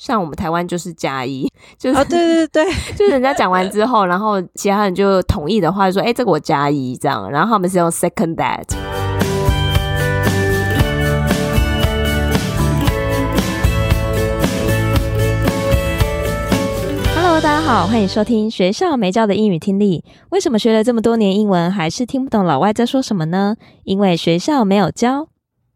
像我们台湾就是加一，就是、哦、对对对，就是人家讲完之后，然后其他人就同意的话，就说：“哎，这个我加一这样。”然后他们是用 second that。Hello，大家好，欢迎收听学校没教的英语听力。为什么学了这么多年英文，还是听不懂老外在说什么呢？因为学校没有教。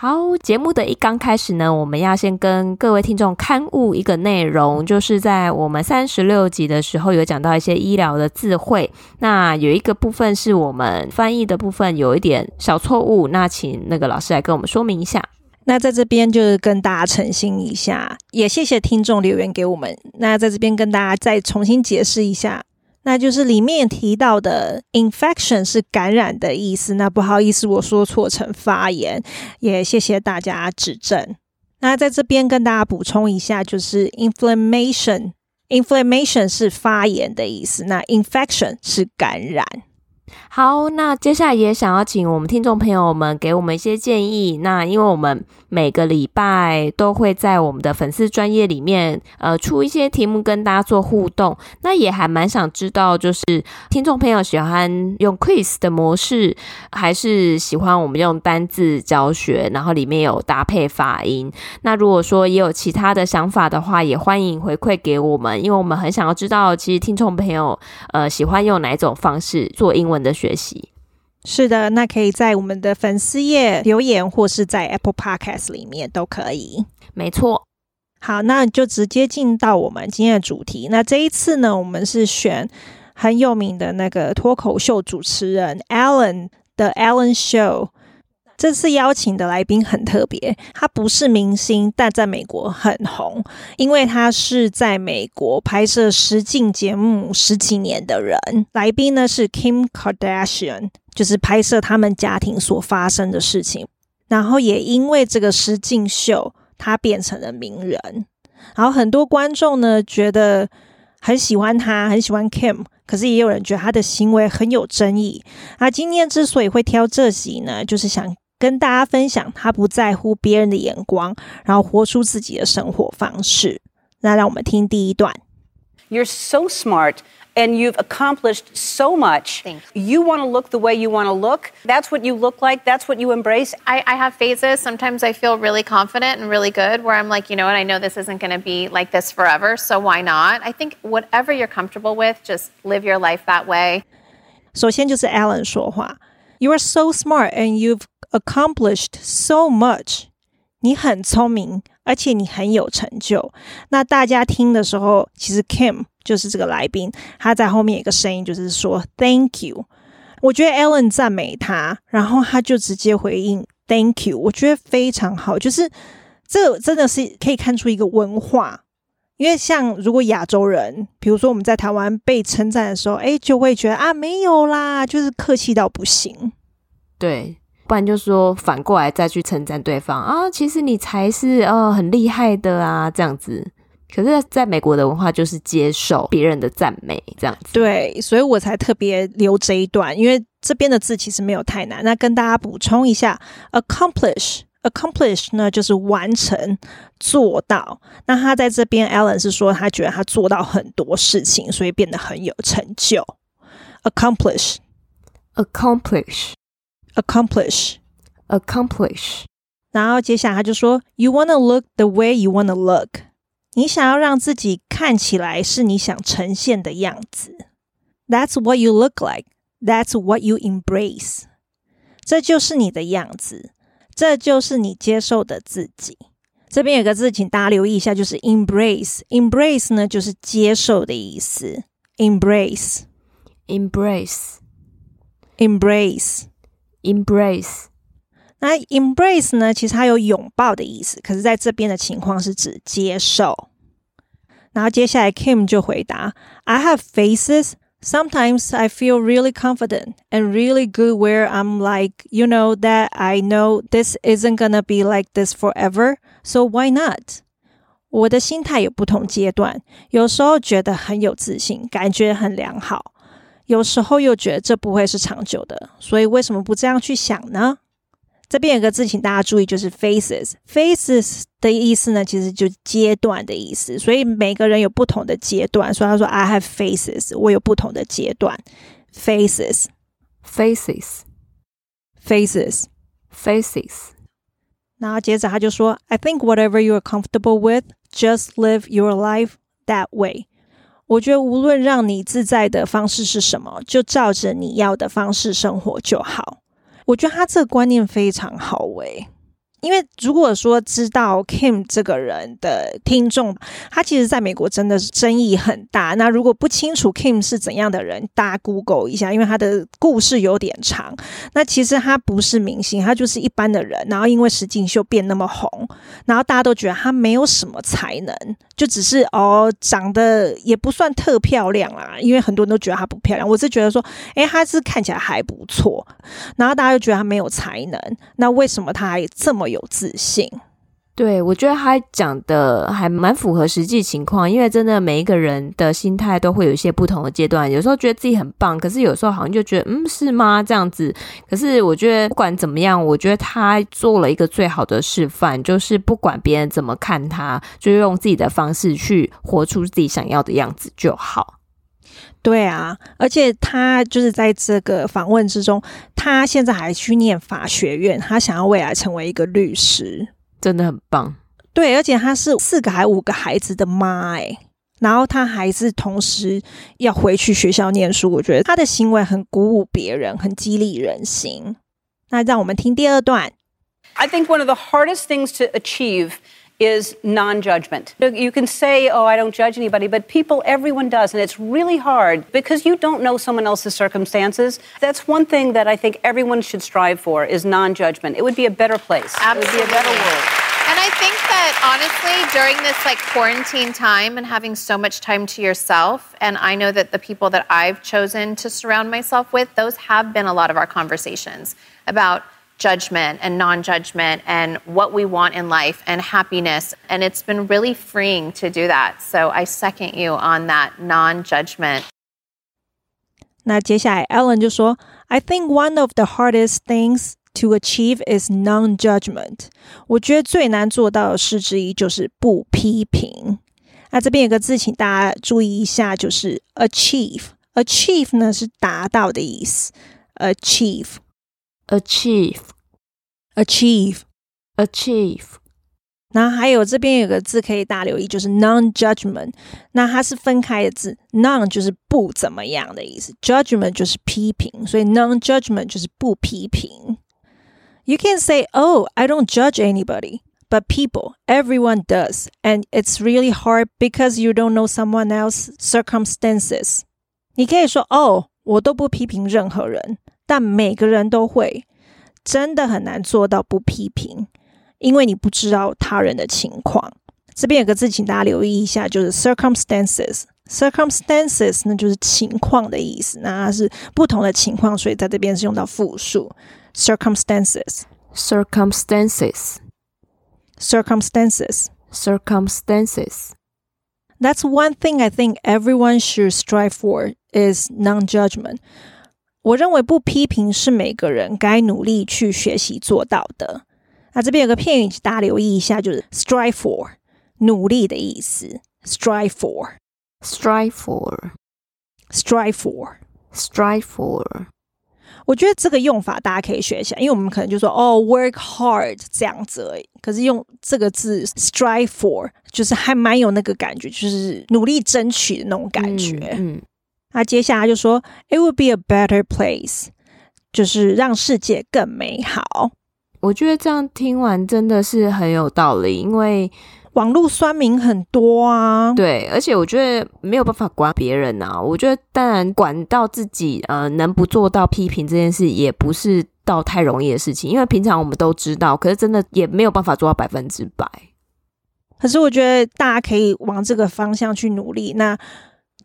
好，节目的一刚开始呢，我们要先跟各位听众勘误一个内容，就是在我们三十六集的时候有讲到一些医疗的字汇，那有一个部分是我们翻译的部分有一点小错误，那请那个老师来跟我们说明一下。那在这边就是跟大家澄清一下，也谢谢听众留言给我们。那在这边跟大家再重新解释一下。那就是里面提到的 infection 是感染的意思。那不好意思，我说错成发炎，也谢谢大家指正。那在这边跟大家补充一下，就是 inflammation，inflammation 是发炎的意思，那 infection 是感染。好，那接下来也想要请我们听众朋友们给我们一些建议。那因为我们每个礼拜都会在我们的粉丝专页里面，呃，出一些题目跟大家做互动。那也还蛮想知道，就是听众朋友喜欢用 quiz 的模式，还是喜欢我们用单字教学，然后里面有搭配发音。那如果说也有其他的想法的话，也欢迎回馈给我们，因为我们很想要知道，其实听众朋友呃喜欢用哪一种方式做英文的学习。是的，那可以在我们的粉丝页留言，或是在 Apple Podcast 里面都可以。没错。好，那就直接进到我们今天的主题。那这一次呢，我们是选很有名的那个脱口秀主持人 Alan 的 Alan Show。这次邀请的来宾很特别，他不是明星，但在美国很红，因为他是在美国拍摄实境节目十几年的人。来宾呢是 Kim Kardashian，就是拍摄他们家庭所发生的事情，然后也因为这个实境秀，他变成了名人。然后很多观众呢觉得很喜欢他，很喜欢 Kim，可是也有人觉得他的行为很有争议。那今天之所以会挑这集呢，就是想。跟大家分享，他不在乎别人的眼光，然后活出自己的生活方式。那让我们听第一段。You're so smart and you've accomplished so much. You want to look the way you want to look. That's what you look like. That's what you embrace. I, I have phases. Sometimes I feel really confident and really good where I'm like, you know what, I know this isn't going to be like this forever. So why not? I think whatever you're comfortable with, just live your life that way. 首先就是 Ellen 说话。You are so smart and you've accomplished so much。你很聪明，而且你很有成就。那大家听的时候，其实 Kim 就是这个来宾，他在后面有一个声音，就是说 Thank you。我觉得 Ellen 赞美他，然后他就直接回应 Thank you。我觉得非常好，就是这真的是可以看出一个文化。因为像如果亚洲人，比如说我们在台湾被称赞的时候，哎，就会觉得啊没有啦，就是客气到不行。对。不然就说反过来再去称赞对方啊，其实你才是哦很厉害的啊，这样子。可是在美国的文化就是接受别人的赞美，这样子。对，所以我才特别留这一段，因为这边的字其实没有太难。那跟大家补充一下，accomplish，accomplish 呢就是完成、做到。那他在这边，Allen 是说他觉得他做到很多事情，所以变得很有成就。accomplish，accomplish。accomplish accomplish，然后接下来他就说，You wanna look the way you wanna look，你想要让自己看起来是你想呈现的样子。That's what you look like. That's what you embrace. 这就是你的样子，这就是你接受的自己。这边有个字，请大家留意一下，就是 embrace。embrace 呢，就是接受的意思。embrace，embrace，embrace。Embrace， 那 embrace 呢？其实它有拥抱的意思，可是在这边的情况是指接受。然后接下来 Kim 就回答：I have phases. Sometimes I feel really confident and really good where I'm like, you know, that I know this isn't gonna be like this forever. So why not? 我的心态有不同阶段，有时候觉得很有自信，感觉很良好， 有时候又觉得这不会是长久的。所以为什么不这样去想呢？这边有个字，请大家注意，就是 phases。phases 的意思呢，其实就阶段的意思。所以每个人有不同的阶段。所以他说：“I have phases，我有不同的阶段。”phases，phases，phases，phases。然后接着他就说：“I think whatever you are comfortable with, just live your life that way。”我觉得无论让你自在的方式是什么，就照着你要的方式生活就好。我觉得他这个观念非常好，诶。因为如果说知道 Kim 这个人的听众，他其实在美国真的是争议很大。那如果不清楚 Kim 是怎样的人，大家 Google 一下，因为他的故事有点长。那其实他不是明星，他就是一般的人。然后因为实境秀变那么红，然后大家都觉得他没有什么才能，就只是哦长得也不算特漂亮啦。因为很多人都觉得她不漂亮，我是觉得说，诶，她是看起来还不错。然后大家又觉得她没有才能，那为什么她还这么？有自信，对，我觉得他讲的还蛮符合实际情况，因为真的每一个人的心态都会有一些不同的阶段，有时候觉得自己很棒，可是有时候好像就觉得，嗯，是吗？这样子。可是我觉得不管怎么样，我觉得他做了一个最好的示范，就是不管别人怎么看他，就用自己的方式去活出自己想要的样子就好。对啊，而且他就是在这个访问之中，他现在还去念法学院，他想要未来成为一个律师，真的很棒。对，而且她是四个还五个孩子的妈哎，然后她还是同时要回去学校念书，我觉得她的行为很鼓舞别人，很激励人心。那让我们听第二段。I think one of the hardest things to achieve is non judgment. You can say, Oh, I don't judge anybody, but people, everyone does. And it's really hard because you don't know someone else's circumstances. That's one thing that I think everyone should strive for is non judgment. It would be a better place. Absolutely. It would be a better world. And I think that honestly, during this like quarantine time and having so much time to yourself, and I know that the people that I've chosen to surround myself with, those have been a lot of our conversations about judgment and non judgment and what we want in life and happiness. And it's been really freeing to do that. So I second you on that non judgment. 那接下来 Ellen 就说：“I think one of the hardest things to achieve is non-judgment。我觉得最难做到的事之一就是不批评。那这边有个字，请大家注意一下，就是 achieve。achieve 呢是达到的意思，achieve。 achieve, achieve, achieve。然后还有这边有个字可以大留意，就是 non-judgment。那它是分开的字，non 就是不怎么样的意思，judgment 就是批评，所以 non-judgment 就是不批评。You can say, "Oh, I don't judge anybody." But people, everyone does, and it's really hard because you don't know someone else's circumstances. 你可以说，哦，我都不批评任何人。 但每个人都会，真的很难做到不批评，因为你不知道他人的情况。这边有个字，请大家留意一下，就是 circumstances。circumstances 那就是情况的意思，那它是不同的情况，所以在这边是用到复数 circumstances。circumstances。circumstances。circumstances。That's one thing I think everyone should strive for is non-judgment。我认为不批评是每个人该努力去学习做到的。那这边有个片语，大家留意一下，就是 strive for，努力的意思。strive for，strive for，strive for，strive for。我觉得这个用法大家可以学一下，因为我们可能就说哦，work hard 这样子而已。可是用这个字 strive for，就是还蛮有那个感觉，就是努力争取的那种感觉。嗯。嗯那接下来就说，It would be a better place，就是让世界更美好。我觉得这样听完真的是很有道理，因为网络酸民很多啊。对，而且我觉得没有办法管别人啊。我觉得当然管到自己，呃，能不做到批评这件事，也不是到太容易的事情。因为平常我们都知道，可是真的也没有办法做到百分之百。可是我觉得大家可以往这个方向去努力。那。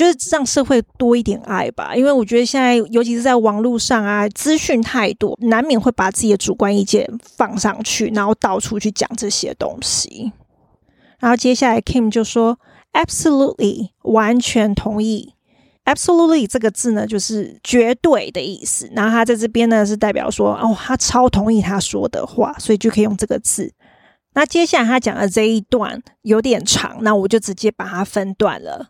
就是让社会多一点爱吧，因为我觉得现在，尤其是在网络上啊，资讯太多，难免会把自己的主观意见放上去，然后到处去讲这些东西。然后接下来 Kim 就说：“Absolutely，完全同意。” Absolutely 这个字呢，就是绝对的意思。然后他在这边呢，是代表说，哦，他超同意他说的话，所以就可以用这个字。那接下来他讲的这一段有点长，那我就直接把它分段了。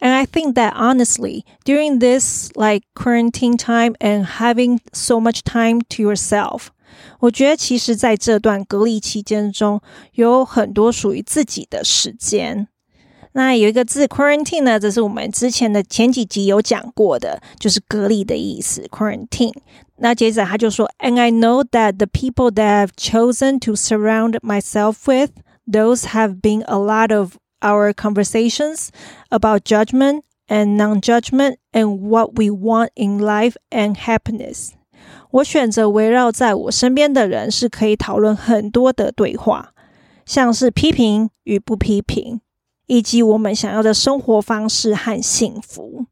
And I think that honestly, during this like quarantine time and having so much time to yourself，我觉得其实在这段隔离期间中，有很多属于自己的时间。那有一个字 quarantine 呢，这是我们之前的前几集有讲过的，就是隔离的意思 quarantine。那接着他就说，And I know that the people that I've chosen to surround myself with, those have been a lot of our conversations about judgment and non-judgment and what we want in life and happiness。我选择围绕在我身边的人是可以讨论很多的对话，像是批评与不批评，以及我们想要的生活方式和幸福。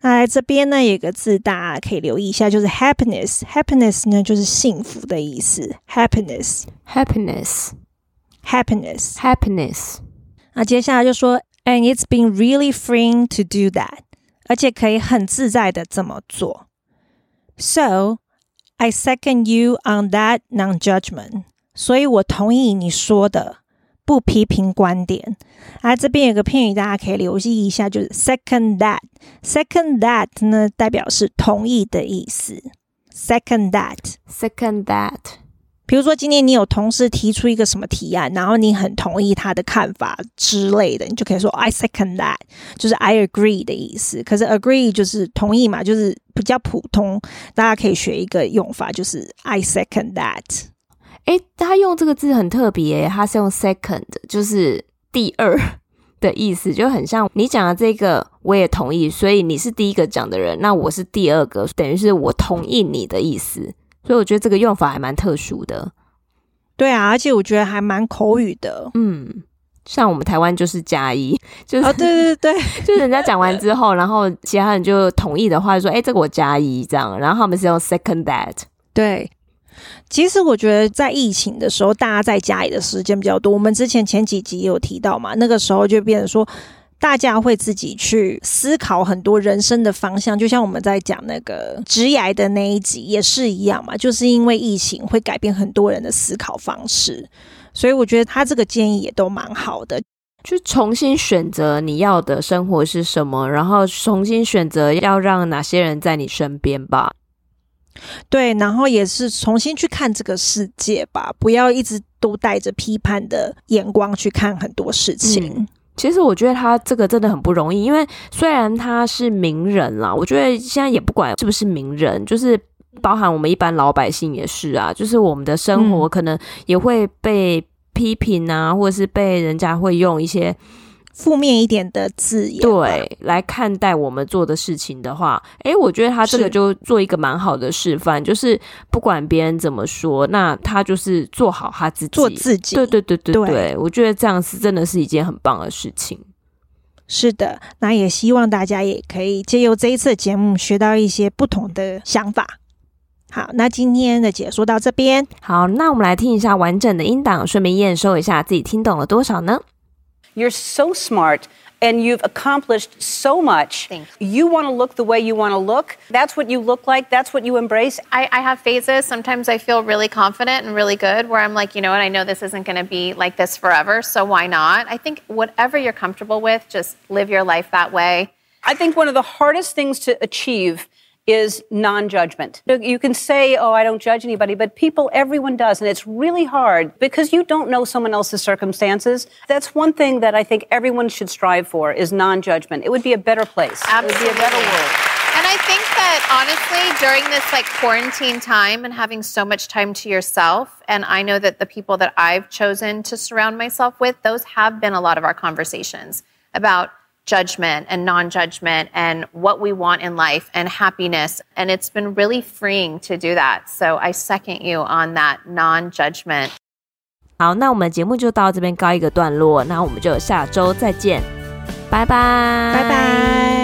那来这边呢，有个字大家可以留意一下，就是 happiness。happiness 呢就是幸福的意思。happiness，happiness，happiness。 那接下来就说，and it's been really freeing to do that，而且可以很自在的这么做。So I second you on that non-judgment。所以我同意你说的。不批评观点，啊，这边有个片语，大家可以留意一下，就是 second that。second that 呢，代表是同意的意思。second that，second that。比如说，今天你有同事提出一个什么提案，然后你很同意他的看法之类的，你就可以说 I second that，就是 I agree 的意思。可是 agree 就是同意嘛，就是比较普通，大家可以学一个用法，就是 I second that。诶，他用这个字很特别，他是用 second，就是第二 的意思，就很像你讲的这个，我也同意，所以你是第一个讲的人，那我是第二个，等于是我同意你的意思，所以我觉得这个用法还蛮特殊的。对啊，而且我觉得还蛮口语的。嗯，像我们台湾就是加一，就是、哦、对对对，就是人家讲完之后，然后其他人就同意的话，就说诶，这个我加一这样，然后他们是用 second that，对。其实我觉得，在疫情的时候，大家在家里的时间比较多。我们之前前几集也有提到嘛，那个时候就变成说，大家会自己去思考很多人生的方向。就像我们在讲那个职涯的那一集也是一样嘛，就是因为疫情会改变很多人的思考方式，所以我觉得他这个建议也都蛮好的，就重新选择你要的生活是什么，然后重新选择要让哪些人在你身边吧。对，然后也是重新去看这个世界吧，不要一直都带着批判的眼光去看很多事情。嗯，其实我觉得他这个真的很不容易，因为虽然他是名人啦，我觉得现在也不管是不是名人，就是包含我们一般老百姓也是啊，就是我们的生活可能也会被批评啊，或者是被人家会用一些。负面一点的字眼，对，来看待我们做的事情的话，诶，我觉得他这个就做一个蛮好的示范，就是不管别人怎么说，那他就是做好他自己，做自己。对对对对对，对，我觉得这样是真的是一件很棒的事情。是的，那也希望大家也可以借由这一次的节目学到一些不同的想法。好，那今天的解说到这边，好，那我们来听一下完整的音档，顺便验收一下自己听懂了多少呢？You're so smart and you've accomplished so much. Thanks. You want to look the way you want to look. That's what you look like. That's what you embrace. I, I, have phases. Sometimes I feel really confident and really good where I'm like, you know what, I know this isn't going to be like this forever. So why not? I think whatever you're comfortable with, just live your life that way. I think one of the hardest things to achieve is non judgment. You can say, oh, I don't judge anybody, but people, everyone does. And it's really hard because you don't know someone else's circumstances. That's one thing that I think everyone should strive for is non judgment. It would be a better place. Absolutely. It would be a better world. And I think that honestly, during this like quarantine time and having so much time to yourself, and I know that the people that I've chosen to surround myself with, those have been a lot of our conversations about judgment and non judgment and what we want in life and happiness. And it's been really freeing to do that. So I second you on that non judgment. 好，那我们节目就到这边告一个段落，那我们就下周再见，拜拜，拜拜。